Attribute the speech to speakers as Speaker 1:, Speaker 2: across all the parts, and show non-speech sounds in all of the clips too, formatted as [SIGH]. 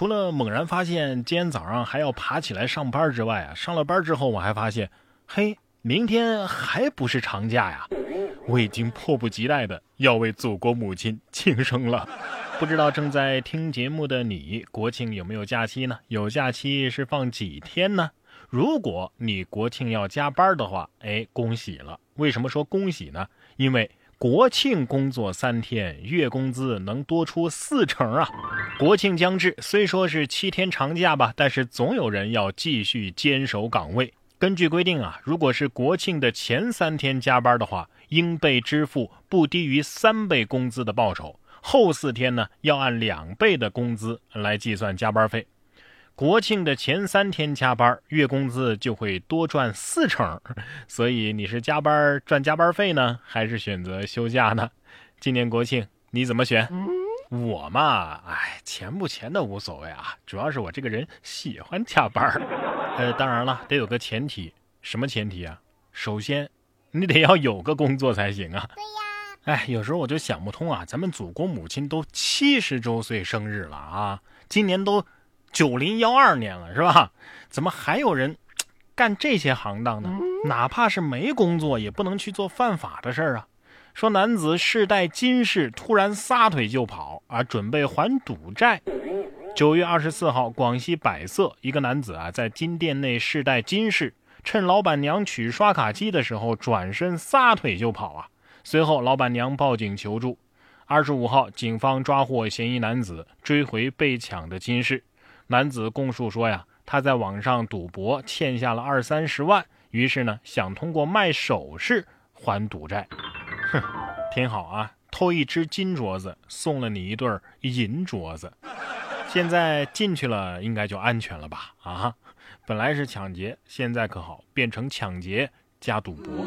Speaker 1: 除了猛然发现今天早上还要爬起来上班之外啊，上了班之后我还发现，嘿，明天还不是长假呀！我已经迫不及待的要为祖国母亲庆生了。不知道正在听节目的你，国庆有没有假期呢？有假期是放几天呢？如果你国庆要加班的话，哎，恭喜了！为什么说恭喜呢？因为。国庆工作三天，月工资能多出四成啊！国庆将至，虽说是七天长假吧，但是总有人要继续坚守岗位。根据规定啊，如果是国庆的前三天加班的话，应被支付不低于三倍工资的报酬；后四天呢，要按两倍的工资来计算加班费。国庆的前三天加班，月工资就会多赚四成。所以你是加班赚加班费呢，还是选择休假呢？今年国庆你怎么选？我嘛，哎，钱不钱的无所谓啊，主要是我这个人喜欢加班。呃，当然了，得有个前提，什么前提啊？首先，你得要有个工作才行啊。对呀。哎，有时候我就想不通啊，咱们祖国母亲都七十周岁生日了啊，今年都。九零幺二年了是吧？怎么还有人干这些行当呢？哪怕是没工作，也不能去做犯法的事儿啊！说男子世代金饰，突然撒腿就跑啊，准备还赌债。九月二十四号，广西百色一个男子啊，在金店内试戴金饰，趁老板娘取刷卡机的时候，转身撒腿就跑啊！随后，老板娘报警求助。二十五号，警方抓获嫌疑男子，追回被抢的金饰。男子供述说呀，他在网上赌博欠下了二三十万，于是呢想通过卖首饰还赌债。哼，[LAUGHS] 挺好啊，偷一只金镯子送了你一对银镯子，现在进去了应该就安全了吧？啊，本来是抢劫，现在可好变成抢劫加赌博，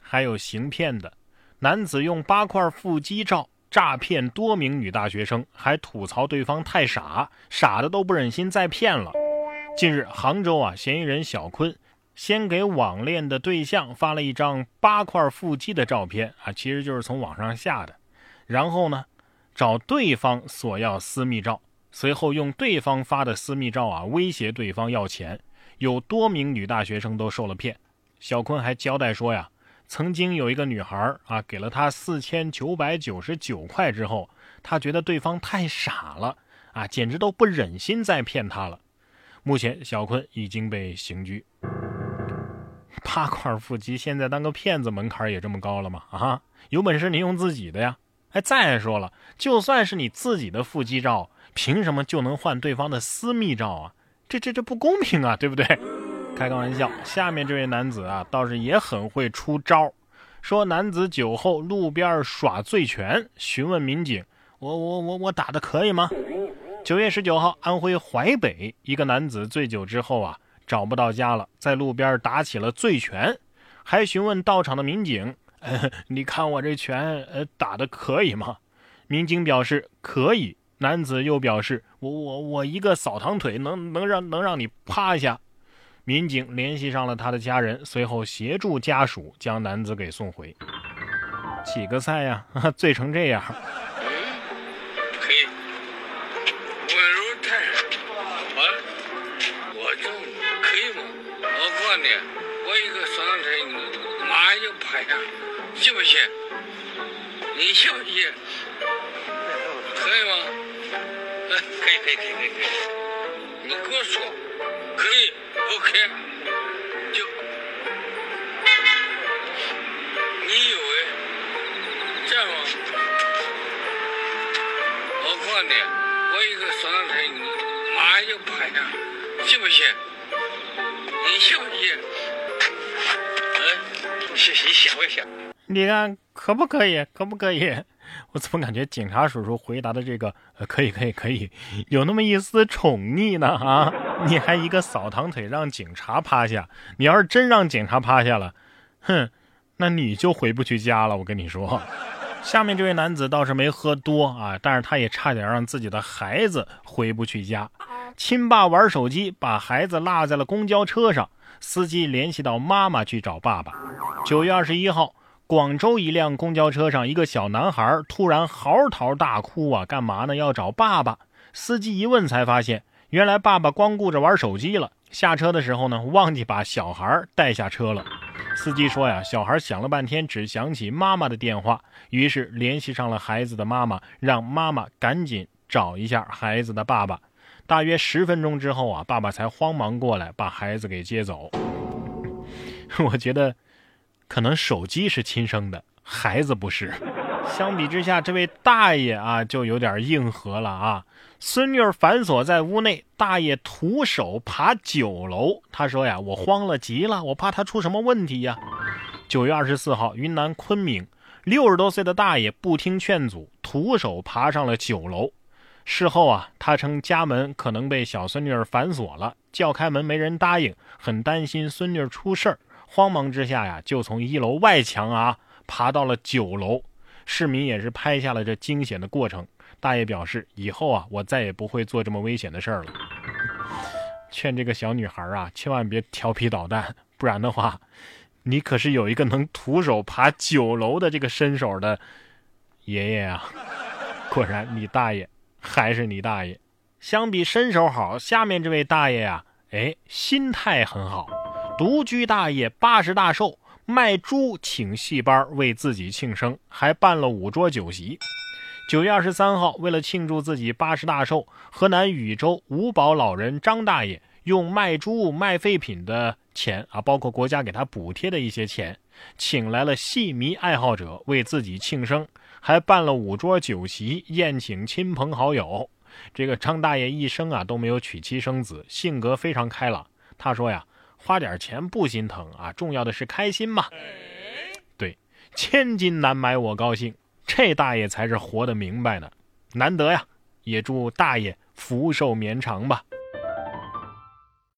Speaker 1: 还有行骗的。男子用八块腹肌照。诈骗多名女大学生，还吐槽对方太傻，傻的都不忍心再骗了。近日，杭州啊，嫌疑人小坤先给网恋的对象发了一张八块腹肌的照片啊，其实就是从网上下的。然后呢，找对方索要私密照，随后用对方发的私密照啊威胁对方要钱，有多名女大学生都受了骗。小坤还交代说呀。曾经有一个女孩啊，给了他四千九百九十九块之后，他觉得对方太傻了啊，简直都不忍心再骗他了。目前小坤已经被刑拘。[LAUGHS] 八块腹肌现在当个骗子门槛也这么高了吗？啊，有本事你用自己的呀！哎，再说了，就算是你自己的腹肌照，凭什么就能换对方的私密照啊？这这这不公平啊，对不对？[LAUGHS] 开个玩笑，下面这位男子啊，倒是也很会出招。说男子酒后路边耍醉拳，询问民警：“我我我我打的可以吗？”九月十九号，安徽淮北一个男子醉酒之后啊，找不到家了，在路边打起了醉拳，还询问到场的民警：“ [LAUGHS] 你看我这拳，呃，打的可以吗？”民警表示可以。男子又表示：“我我我一个扫堂腿，能能让能让你趴下。”民警联系上了他的家人，随后协助家属将男子给送回。几个菜呀？[LAUGHS] 醉成这样？
Speaker 2: 我告诉你，我一个双腿马上就趴下，信不信？你信不信？可以吗？可以，可以，可以，可以，可以。你跟我说，可以。OK，就你以为这样吗？我告诉你，我一个双长腿，马上就趴下，信不信？你信不信？嗯，你你想不想？
Speaker 1: 你看可不可以？可不可以？我怎么感觉警察叔叔回答的这个可以可以可以，有那么一丝宠溺呢啊？你还一个扫堂腿让警察趴下，你要是真让警察趴下了，哼，那你就回不去家了。我跟你说，下面这位男子倒是没喝多啊，但是他也差点让自己的孩子回不去家。亲爸玩手机把孩子落在了公交车上，司机联系到妈妈去找爸爸。九月二十一号。广州一辆公交车上，一个小男孩突然嚎啕大哭啊！干嘛呢？要找爸爸。司机一问才发现，原来爸爸光顾着玩手机了。下车的时候呢，忘记把小孩带下车了。司机说呀，小孩想了半天，只想起妈妈的电话，于是联系上了孩子的妈妈，让妈妈赶紧找一下孩子的爸爸。大约十分钟之后啊，爸爸才慌忙过来把孩子给接走。[LAUGHS] 我觉得，可能手机是亲生的，孩子不是。相比之下，这位大爷啊，就有点硬核了啊。孙女儿反锁在屋内，大爷徒手爬九楼。他说呀：“我慌了极了，我怕他出什么问题呀。”九月二十四号，云南昆明，六十多岁的大爷不听劝阻，徒手爬上了九楼。事后啊，他称家门可能被小孙女儿反锁了，叫开门没人答应，很担心孙女儿出事儿，慌忙之下呀，就从一楼外墙啊爬到了九楼。市民也是拍下了这惊险的过程。大爷表示：“以后啊，我再也不会做这么危险的事儿了。”劝这个小女孩啊，千万别调皮捣蛋，不然的话，你可是有一个能徒手爬九楼的这个身手的爷爷啊！[LAUGHS] 果然，你大爷还是你大爷。相比身手好，下面这位大爷呀，哎，心态很好。独居大爷八十大寿，卖猪请戏班为自己庆生，还办了五桌酒席。九月二十三号，为了庆祝自己八十大寿，河南禹州五保老人张大爷用卖猪卖废品的钱啊，包括国家给他补贴的一些钱，请来了戏迷爱好者为自己庆生，还办了五桌酒席宴请亲朋好友。这个张大爷一生啊都没有娶妻生子，性格非常开朗。他说呀，花点钱不心疼啊，重要的是开心嘛。对，千金难买我高兴。这大爷才是活得明白呢，难得呀！也祝大爷福寿绵长吧。